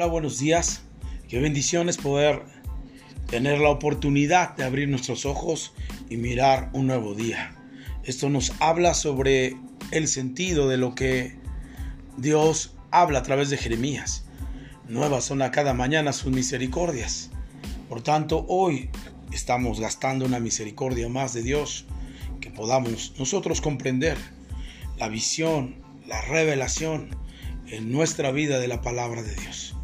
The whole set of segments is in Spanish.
Hola, buenos días. Qué bendición es poder tener la oportunidad de abrir nuestros ojos y mirar un nuevo día. Esto nos habla sobre el sentido de lo que Dios habla a través de Jeremías. Nuevas son a cada mañana sus misericordias. Por tanto, hoy estamos gastando una misericordia más de Dios que podamos nosotros comprender la visión, la revelación en nuestra vida de la palabra de Dios.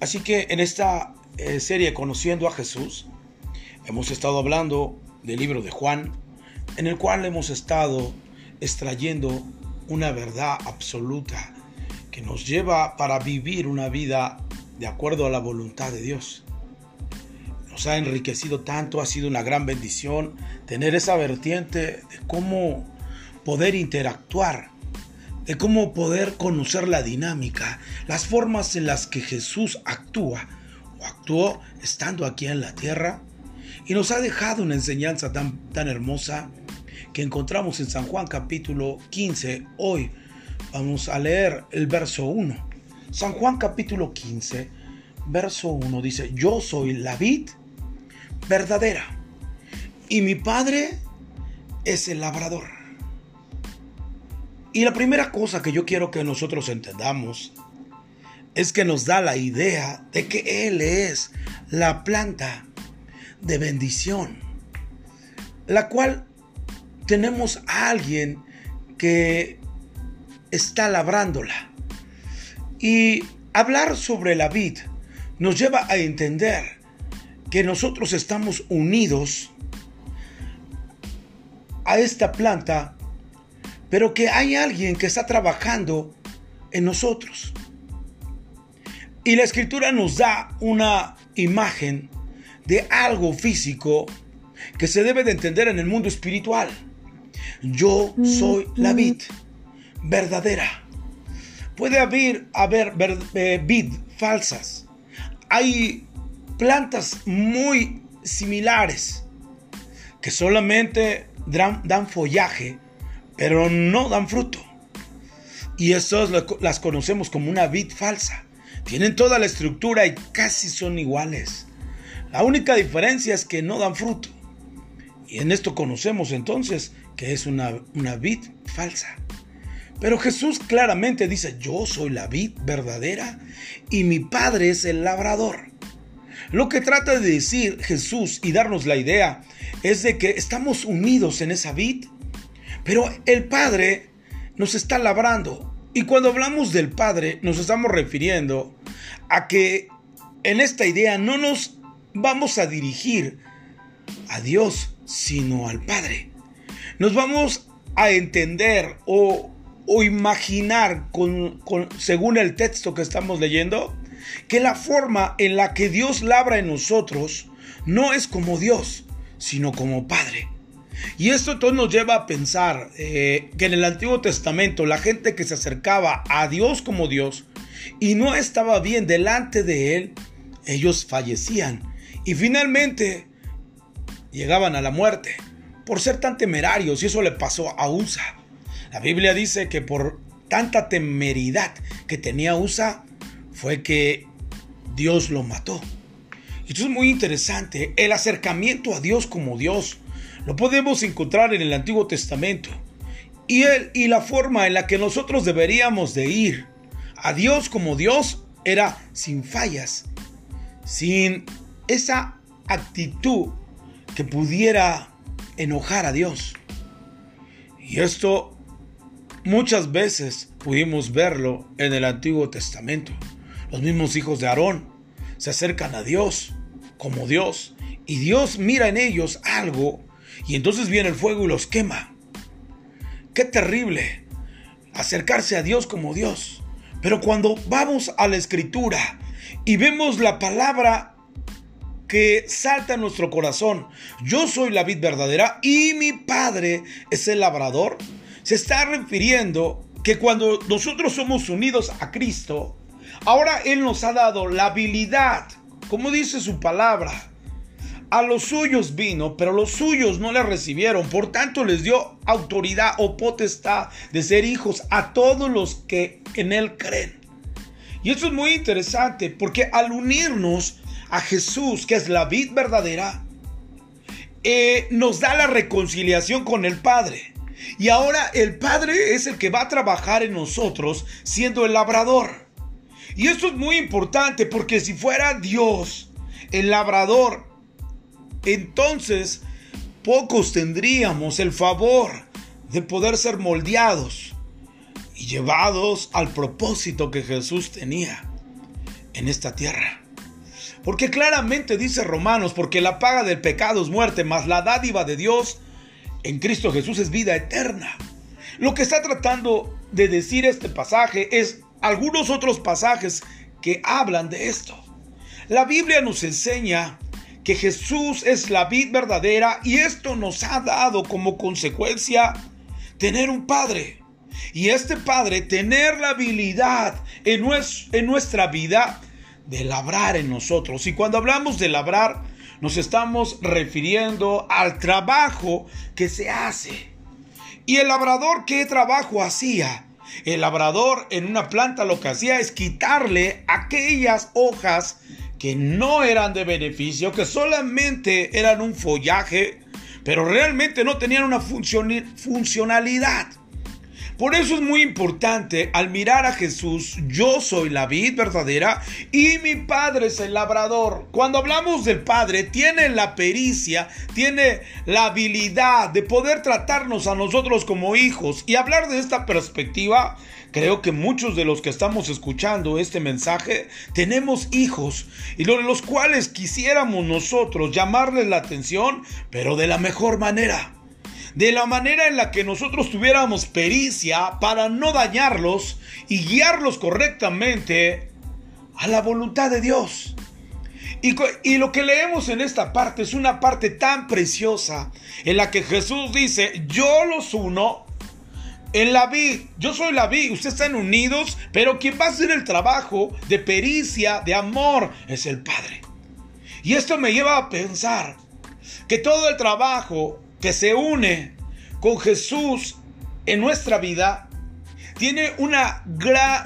Así que en esta eh, serie Conociendo a Jesús, hemos estado hablando del libro de Juan, en el cual hemos estado extrayendo una verdad absoluta que nos lleva para vivir una vida de acuerdo a la voluntad de Dios. Nos ha enriquecido tanto, ha sido una gran bendición tener esa vertiente de cómo poder interactuar de cómo poder conocer la dinámica, las formas en las que Jesús actúa o actuó estando aquí en la tierra y nos ha dejado una enseñanza tan, tan hermosa que encontramos en San Juan capítulo 15. Hoy vamos a leer el verso 1. San Juan capítulo 15, verso 1 dice, yo soy la vid verdadera y mi padre es el labrador. Y la primera cosa que yo quiero que nosotros entendamos es que nos da la idea de que Él es la planta de bendición, la cual tenemos a alguien que está labrándola. Y hablar sobre la vid nos lleva a entender que nosotros estamos unidos a esta planta pero que hay alguien que está trabajando en nosotros. Y la escritura nos da una imagen de algo físico que se debe de entender en el mundo espiritual. Yo soy la vid verdadera. Puede haber, haber eh, vid falsas. Hay plantas muy similares que solamente dan follaje pero no dan fruto. Y estas las conocemos como una vid falsa. Tienen toda la estructura y casi son iguales. La única diferencia es que no dan fruto. Y en esto conocemos entonces que es una, una vid falsa. Pero Jesús claramente dice, yo soy la vid verdadera y mi Padre es el labrador. Lo que trata de decir Jesús y darnos la idea es de que estamos unidos en esa vid pero el Padre nos está labrando. Y cuando hablamos del Padre, nos estamos refiriendo a que en esta idea no nos vamos a dirigir a Dios, sino al Padre. Nos vamos a entender o, imaginar, según el texto que estamos leyendo, que la forma en la que Dios labra en nosotros no es como Dios, sino como Padre. Y esto entonces nos lleva a pensar eh, que en el Antiguo Testamento la gente que se acercaba a Dios como Dios y no estaba bien delante de Él, ellos fallecían y finalmente llegaban a la muerte por ser tan temerarios y eso le pasó a Usa. La Biblia dice que por tanta temeridad que tenía Usa fue que Dios lo mató. Esto es muy interesante, el acercamiento a Dios como Dios lo podemos encontrar en el Antiguo Testamento. Y y la forma en la que nosotros deberíamos de ir a Dios como Dios era sin fallas, sin esa actitud que pudiera enojar a Dios. Y esto muchas veces pudimos verlo en el Antiguo Testamento. Los mismos hijos de Aarón se acercan a Dios como Dios y Dios mira en ellos algo y entonces viene el fuego y los quema. Qué terrible acercarse a Dios como Dios. Pero cuando vamos a la escritura y vemos la palabra que salta en nuestro corazón, yo soy la vid verdadera y mi padre es el labrador, se está refiriendo que cuando nosotros somos unidos a Cristo, ahora Él nos ha dado la habilidad, como dice su palabra, a los suyos vino, pero los suyos no le recibieron. Por tanto les dio autoridad o potestad de ser hijos a todos los que en él creen. Y eso es muy interesante porque al unirnos a Jesús, que es la vid verdadera, eh, nos da la reconciliación con el Padre. Y ahora el Padre es el que va a trabajar en nosotros siendo el labrador. Y esto es muy importante porque si fuera Dios el labrador, entonces pocos tendríamos el favor de poder ser moldeados y llevados al propósito que Jesús tenía en esta tierra. Porque claramente dice Romanos, porque la paga del pecado es muerte, mas la dádiva de Dios en Cristo Jesús es vida eterna. Lo que está tratando de decir este pasaje es algunos otros pasajes que hablan de esto. La Biblia nos enseña que Jesús es la vid verdadera y esto nos ha dado como consecuencia tener un Padre. Y este Padre tener la habilidad en, en nuestra vida de labrar en nosotros. Y cuando hablamos de labrar, nos estamos refiriendo al trabajo que se hace. ¿Y el labrador qué trabajo hacía? El labrador en una planta lo que hacía es quitarle aquellas hojas que no eran de beneficio, que solamente eran un follaje, pero realmente no tenían una funcionalidad. Por eso es muy importante al mirar a Jesús, yo soy la vid verdadera y mi padre es el labrador. Cuando hablamos del padre, tiene la pericia, tiene la habilidad de poder tratarnos a nosotros como hijos y hablar de esta perspectiva. Creo que muchos de los que estamos escuchando este mensaje tenemos hijos y los cuales quisiéramos nosotros llamarles la atención, pero de la mejor manera de la manera en la que nosotros tuviéramos pericia para no dañarlos y guiarlos correctamente a la voluntad de Dios. Y, y, lo que leemos en esta parte es una parte tan preciosa en la que Jesús dice, yo los uno en la vid, yo soy la vid, ustedes están unidos, pero quien va a hacer el trabajo de pericia, de amor, es el Padre. Y esto me lleva a pensar que todo el trabajo que se une con Jesús en nuestra vida tiene una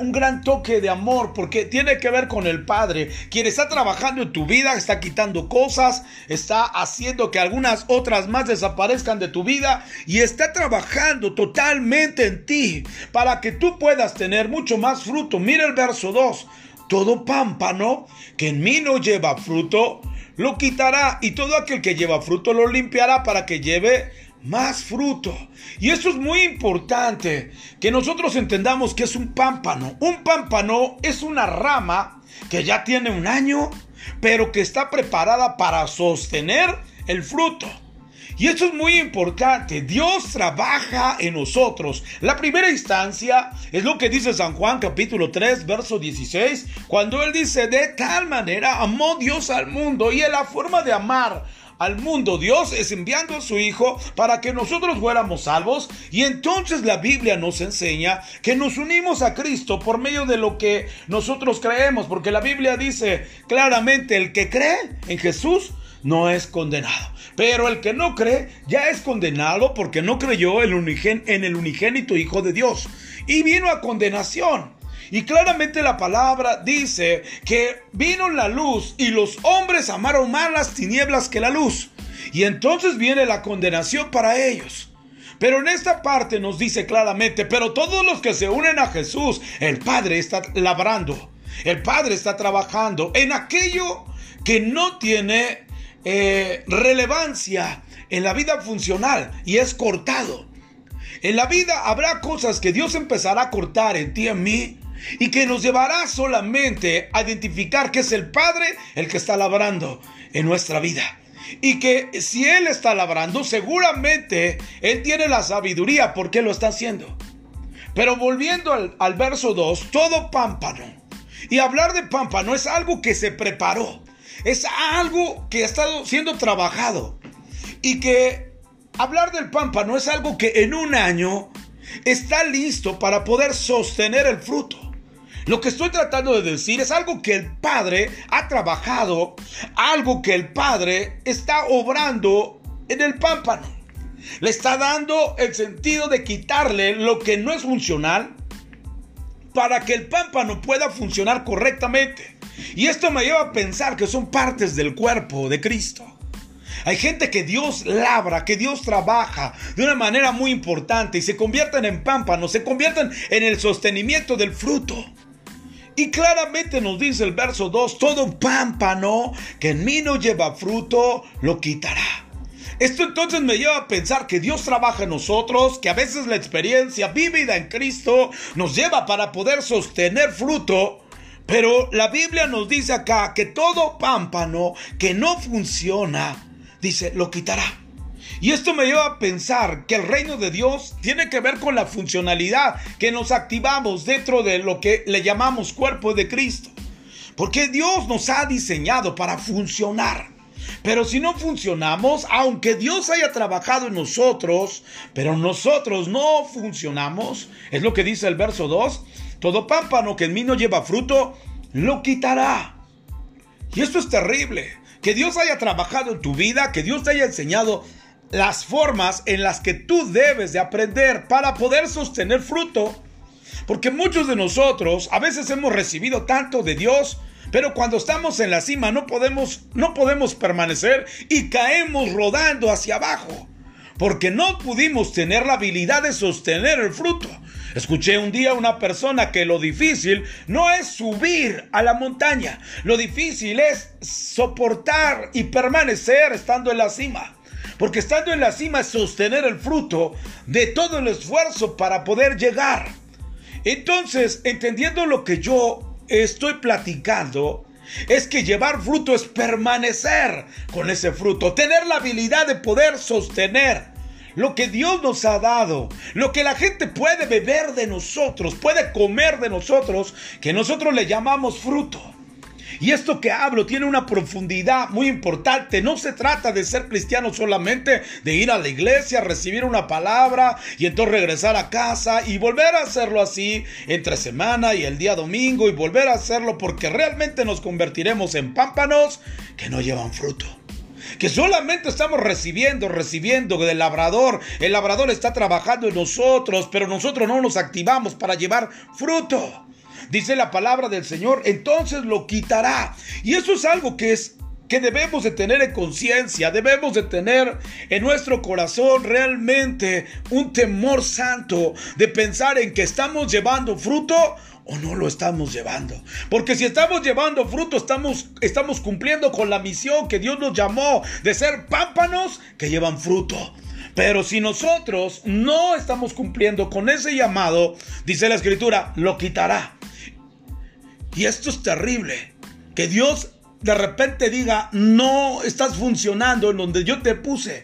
un gran toque de amor porque tiene que ver con el Padre, quien está trabajando en tu vida, está quitando cosas, está haciendo que algunas otras más desaparezcan de tu vida y está trabajando totalmente en ti para que tú puedas tener mucho más fruto. Mira el verso 2, todo pámpano que en mí no lleva fruto, lo quitará y todo aquel que lleva fruto lo limpiará para que lleve más fruto. Y eso es muy importante, que nosotros entendamos que es un pámpano. Un pámpano es una rama que ya tiene un año, pero que está preparada para sostener el fruto. Y eso es muy importante. Dios trabaja en nosotros. La primera instancia es lo que dice San Juan capítulo 3, verso 16, cuando él dice, de tal manera amó Dios al mundo y en la forma de amar al mundo Dios es enviando a su Hijo para que nosotros fuéramos salvos y entonces la Biblia nos enseña que nos unimos a Cristo por medio de lo que nosotros creemos, porque la Biblia dice claramente el que cree en Jesús no es condenado. Pero el que no cree ya es condenado porque no creyó en el unigénito Hijo de Dios y vino a condenación. Y claramente la palabra dice que vino la luz y los hombres amaron más las tinieblas que la luz. Y entonces viene la condenación para ellos. Pero en esta parte nos dice claramente, pero todos los que se unen a Jesús, el Padre está labrando, el Padre está trabajando en aquello que no tiene eh, relevancia en la vida funcional y es cortado. En la vida habrá cosas que Dios empezará a cortar en ti en mí y que nos llevará solamente a identificar que es el Padre el que está labrando en nuestra vida. Y que si Él está labrando, seguramente Él tiene la sabiduría porque lo está haciendo. Pero volviendo al, al verso 2, todo pámpano. Y hablar de pámpano es algo que se preparó. Es algo que ha estado siendo trabajado. Y que hablar del pámpano es algo que en un año está listo para poder sostener el fruto. Lo que estoy tratando de decir es algo que el Padre ha trabajado, algo que el Padre está obrando en el pámpano. Le está dando el sentido de quitarle lo que no es funcional para que el pámpano pueda funcionar correctamente. Y esto me lleva a pensar que son partes del cuerpo de Cristo. Hay gente que Dios labra, que Dios trabaja de una manera muy importante y se convierten en pámpanos, se convierten en el sostenimiento del fruto. Y claramente nos dice el verso 2, todo pámpano que en mí no lleva fruto, lo quitará. Esto entonces me lleva a pensar que Dios trabaja en nosotros, que a veces la experiencia vívida en Cristo nos lleva para poder sostener fruto. Pero la Biblia nos dice acá que todo pámpano que no funciona, dice, lo quitará. Y esto me lleva a pensar que el reino de Dios tiene que ver con la funcionalidad que nos activamos dentro de lo que le llamamos cuerpo de Cristo. Porque Dios nos ha diseñado para funcionar. Pero si no funcionamos, aunque Dios haya trabajado en nosotros, pero nosotros no funcionamos, es lo que dice el verso 2, todo pámpano que en mí no lleva fruto, lo quitará. Y esto es terrible. Que Dios haya trabajado en tu vida, que Dios te haya enseñado las formas en las que tú debes de aprender para poder sostener fruto. Porque muchos de nosotros a veces hemos recibido tanto de Dios, pero cuando estamos en la cima no podemos, no podemos permanecer y caemos rodando hacia abajo. Porque no pudimos tener la habilidad de sostener el fruto. Escuché un día a una persona que lo difícil no es subir a la montaña, lo difícil es soportar y permanecer estando en la cima. Porque estando en la cima es sostener el fruto de todo el esfuerzo para poder llegar. Entonces, entendiendo lo que yo estoy platicando es que llevar fruto es permanecer con ese fruto, tener la habilidad de poder sostener lo que Dios nos ha dado, lo que la gente puede beber de nosotros, puede comer de nosotros, que nosotros le llamamos fruto. Y esto que hablo tiene una profundidad muy importante. No se trata de ser cristiano solamente, de ir a la iglesia, recibir una palabra y entonces regresar a casa y volver a hacerlo así entre semana y el día domingo y volver a hacerlo porque realmente nos convertiremos en pámpanos que no llevan fruto que solamente estamos recibiendo, recibiendo del labrador. El labrador está trabajando en nosotros, pero nosotros no nos activamos para llevar fruto dice la palabra del Señor, entonces lo quitará. Y eso es algo que es que debemos de tener en conciencia, debemos de tener en nuestro corazón realmente un temor santo de pensar en que estamos llevando fruto o no lo estamos llevando. Porque si estamos llevando fruto, estamos, estamos cumpliendo con la misión que Dios nos llamó de ser pámpanos que llevan fruto. Pero si nosotros no estamos cumpliendo con ese llamado, dice la escritura, lo quitará. Y esto es terrible. Que Dios de repente diga, no estás funcionando en donde yo te puse.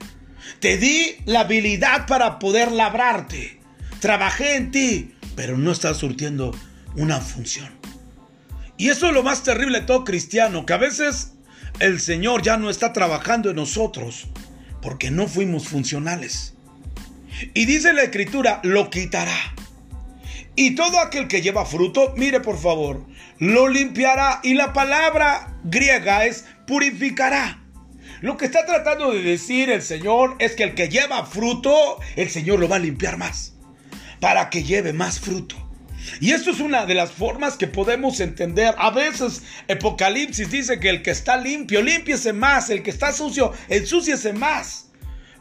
Te di la habilidad para poder labrarte. Trabajé en ti, pero no estás surtiendo una función. Y eso es lo más terrible de todo cristiano, que a veces el Señor ya no está trabajando en nosotros porque no fuimos funcionales. Y dice la escritura, lo quitará. Y todo aquel que lleva fruto, mire por favor, lo limpiará. Y la palabra griega es purificará. Lo que está tratando de decir el Señor es que el que lleva fruto, el Señor lo va a limpiar más. Para que lleve más fruto. Y esto es una de las formas que podemos entender. A veces Apocalipsis dice que el que está limpio, limpiese más. El que está sucio, ensúciese más.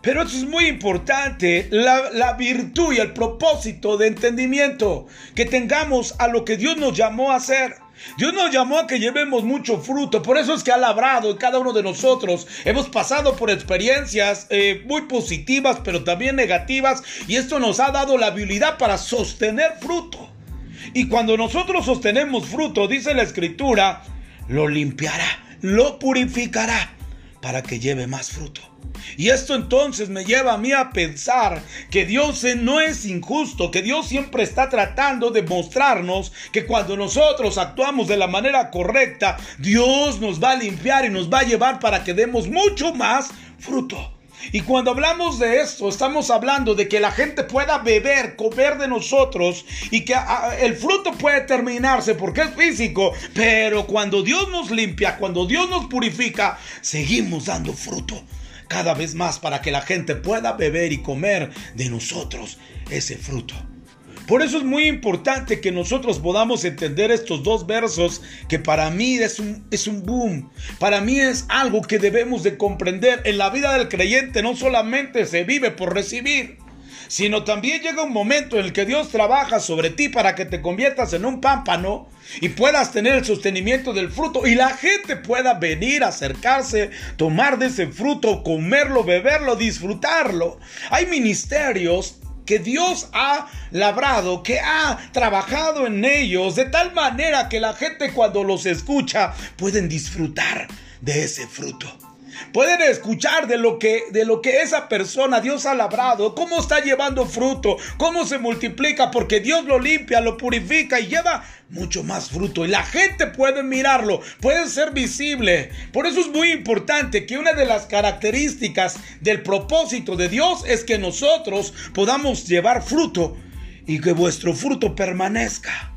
Pero eso es muy importante, la, virtud y el propósito de entendimiento que tengamos a lo que Dios nos llamó a hacer. Dios nos llamó a que llevemos mucho fruto, por eso es que ha labrado en cada uno de nosotros. Hemos pasado por experiencias eh, muy positivas, pero también negativas, y esto nos ha dado la habilidad para sostener fruto. Y cuando nosotros sostenemos fruto, dice la escritura, lo limpiará, lo purificará para que lleve más fruto. Y esto entonces me lleva a mí a pensar que Dios no es injusto, que Dios siempre está tratando de mostrarnos que cuando nosotros actuamos de la manera correcta, Dios nos va a limpiar y nos va a llevar para que demos mucho más fruto. Y cuando hablamos de esto, estamos hablando de que la gente pueda beber, comer de nosotros y que ah, el fruto puede terminarse porque es físico, pero cuando Dios nos limpia, cuando Dios nos purifica, seguimos dando fruto cada vez más para que la gente pueda beber y comer de nosotros ese fruto. Por eso es muy importante que nosotros podamos entender estos dos versos que para mí es un, es un boom. Para mí es algo que debemos de comprender. En la vida del creyente no solamente se vive por recibir sino también llega un momento en el que Dios trabaja sobre ti para que te conviertas en un pámpano y puedas tener el sostenimiento del fruto y la gente pueda venir, acercarse, tomar de ese fruto, comerlo, beberlo, disfrutarlo. Hay ministerios que Dios ha labrado, que ha trabajado en ellos de tal manera que la gente cuando los escucha pueden disfrutar de ese fruto. Pueden escuchar de lo que de lo que esa persona Dios ha labrado, cómo está llevando fruto, cómo se multiplica porque Dios lo limpia, lo purifica y lleva mucho más fruto y la gente puede mirarlo, puede ser visible. Por eso es muy importante que una de las características del propósito de Dios es que nosotros podamos llevar fruto y que vuestro fruto permanezca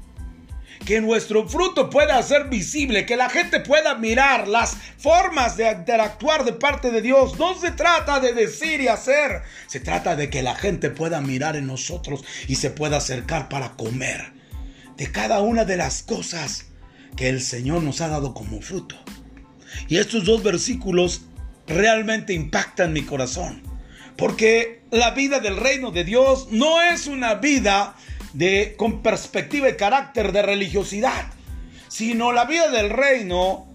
que nuestro fruto pueda ser visible, que la gente pueda mirar las formas de interactuar de parte de Dios. No se trata de decir y hacer, se trata de que la gente pueda mirar en nosotros y se pueda acercar para comer de cada una de las cosas que el Señor nos ha dado como fruto. Y estos dos versículos realmente impactan mi corazón, porque la vida del reino de Dios no es una vida de, con perspectiva y carácter de religiosidad, sino la vida del reino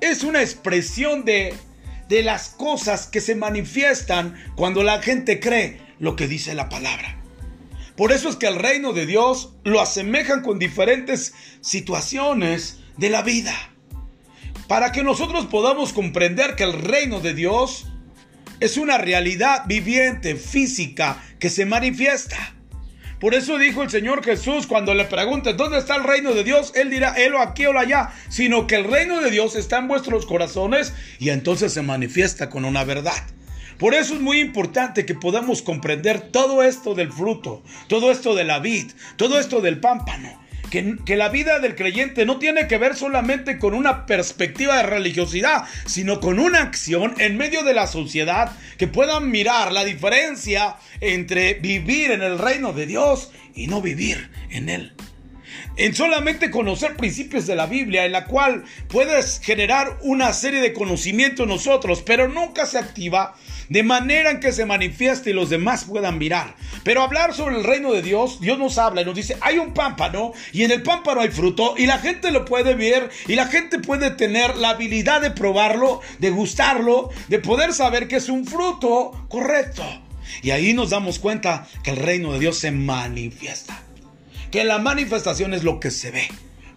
es una expresión de, de las cosas que se manifiestan cuando la gente cree lo que dice la palabra. Por eso es que el reino de Dios lo asemejan con diferentes situaciones de la vida. Para que nosotros podamos comprender que el reino de Dios es una realidad viviente, física, que se manifiesta. Por eso dijo el Señor Jesús cuando le pregunte ¿dónde está el reino de Dios? Él dirá, él o aquí o allá, sino que el reino de Dios está en vuestros corazones y entonces se manifiesta con una verdad. Por eso es muy importante que podamos comprender todo esto del fruto, todo esto de la vid, todo esto del pámpano. Que, la vida del creyente no tiene que ver solamente con una perspectiva de religiosidad, sino con una acción en medio de la sociedad que puedan mirar la diferencia entre vivir en el reino de Dios y no vivir en él. En solamente conocer principios de la Biblia, en la cual puedes generar una serie de conocimientos nosotros, pero nunca se activa de manera en que se manifieste y los demás puedan mirar. Pero hablar sobre el reino de Dios, Dios nos habla y nos dice, hay un pámpano y en el pámpano hay fruto y la gente lo puede ver y la gente puede tener la habilidad de probarlo, de gustarlo, de poder saber que es un fruto correcto. Y ahí nos damos cuenta que el reino de Dios se manifiesta. Que la manifestación es lo que se ve.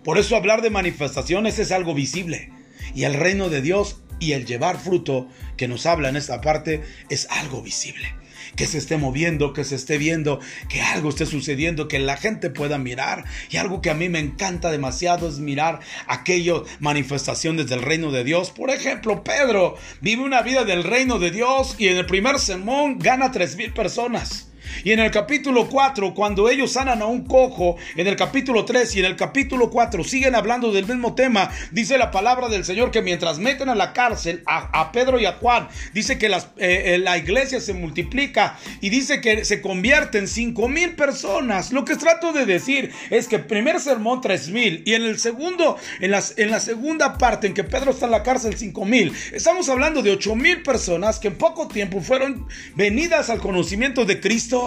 Por eso hablar de manifestaciones es algo visible. Y el reino de Dios y el llevar fruto que nos habla en esta parte es algo visible. Que se esté moviendo, que se esté viendo, que algo esté sucediendo, que la gente pueda mirar. Y algo que a mí me encanta demasiado es mirar aquellas manifestaciones del reino de Dios. Por ejemplo, Pedro vive una vida del reino de Dios y en el primer sermón gana tres mil personas. Y en el capítulo 4, cuando ellos sanan a un cojo, en el capítulo 3 y en el capítulo 4 siguen hablando del mismo tema, dice la palabra del Señor que mientras meten a la cárcel a, Pedro y a Juan, dice que eh, eh, la iglesia se multiplica y dice que se convierten cinco mil personas. Lo que trato de decir es que primer sermón tres mil y en el segundo, en, las, en la segunda parte en que Pedro está en la cárcel cinco mil, estamos hablando de ocho mil personas que en poco tiempo fueron venidas al conocimiento de Cristo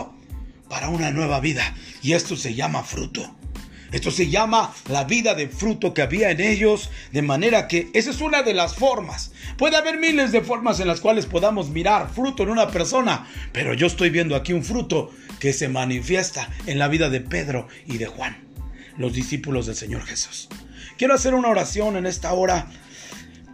para una nueva vida. Y esto se llama fruto. Esto se llama la vida de fruto que había en ellos, de manera que esa es una de las formas. Puede haber miles de formas en las cuales podamos mirar fruto en una persona, pero yo estoy viendo aquí un fruto que se manifiesta en la vida de Pedro y de Juan, los discípulos del Señor Jesús. Quiero hacer una oración en esta hora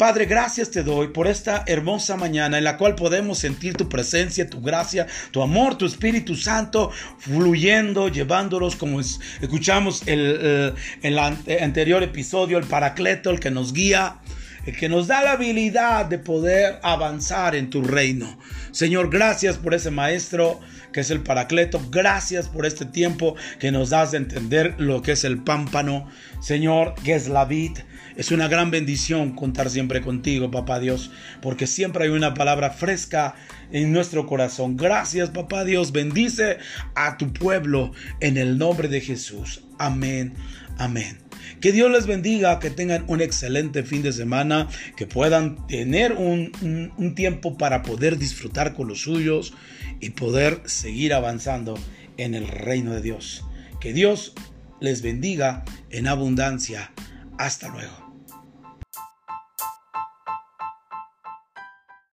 Padre, gracias te doy por esta hermosa mañana en la cual podemos sentir tu presencia, tu gracia, tu amor, tu Espíritu Santo fluyendo, llevándolos como escuchamos el, el, el anterior episodio, el paracleto, el que nos guía el que nos da la habilidad de poder avanzar en tu reino. Señor, gracias por ese maestro que es el Paracleto. Gracias por este tiempo que nos das de entender lo que es el pámpano. Señor, que es la vid. Es una gran bendición contar siempre contigo, papá Dios, porque siempre hay una palabra fresca en nuestro corazón. Gracias, papá Dios. Bendice a tu pueblo en el nombre de Jesús. Amén. Amén. Que Dios les bendiga, que tengan un excelente fin de semana, que puedan tener un, tiempo para poder disfrutar con los suyos y poder seguir avanzando en el reino de Dios. Que Dios les bendiga en abundancia. Hasta luego.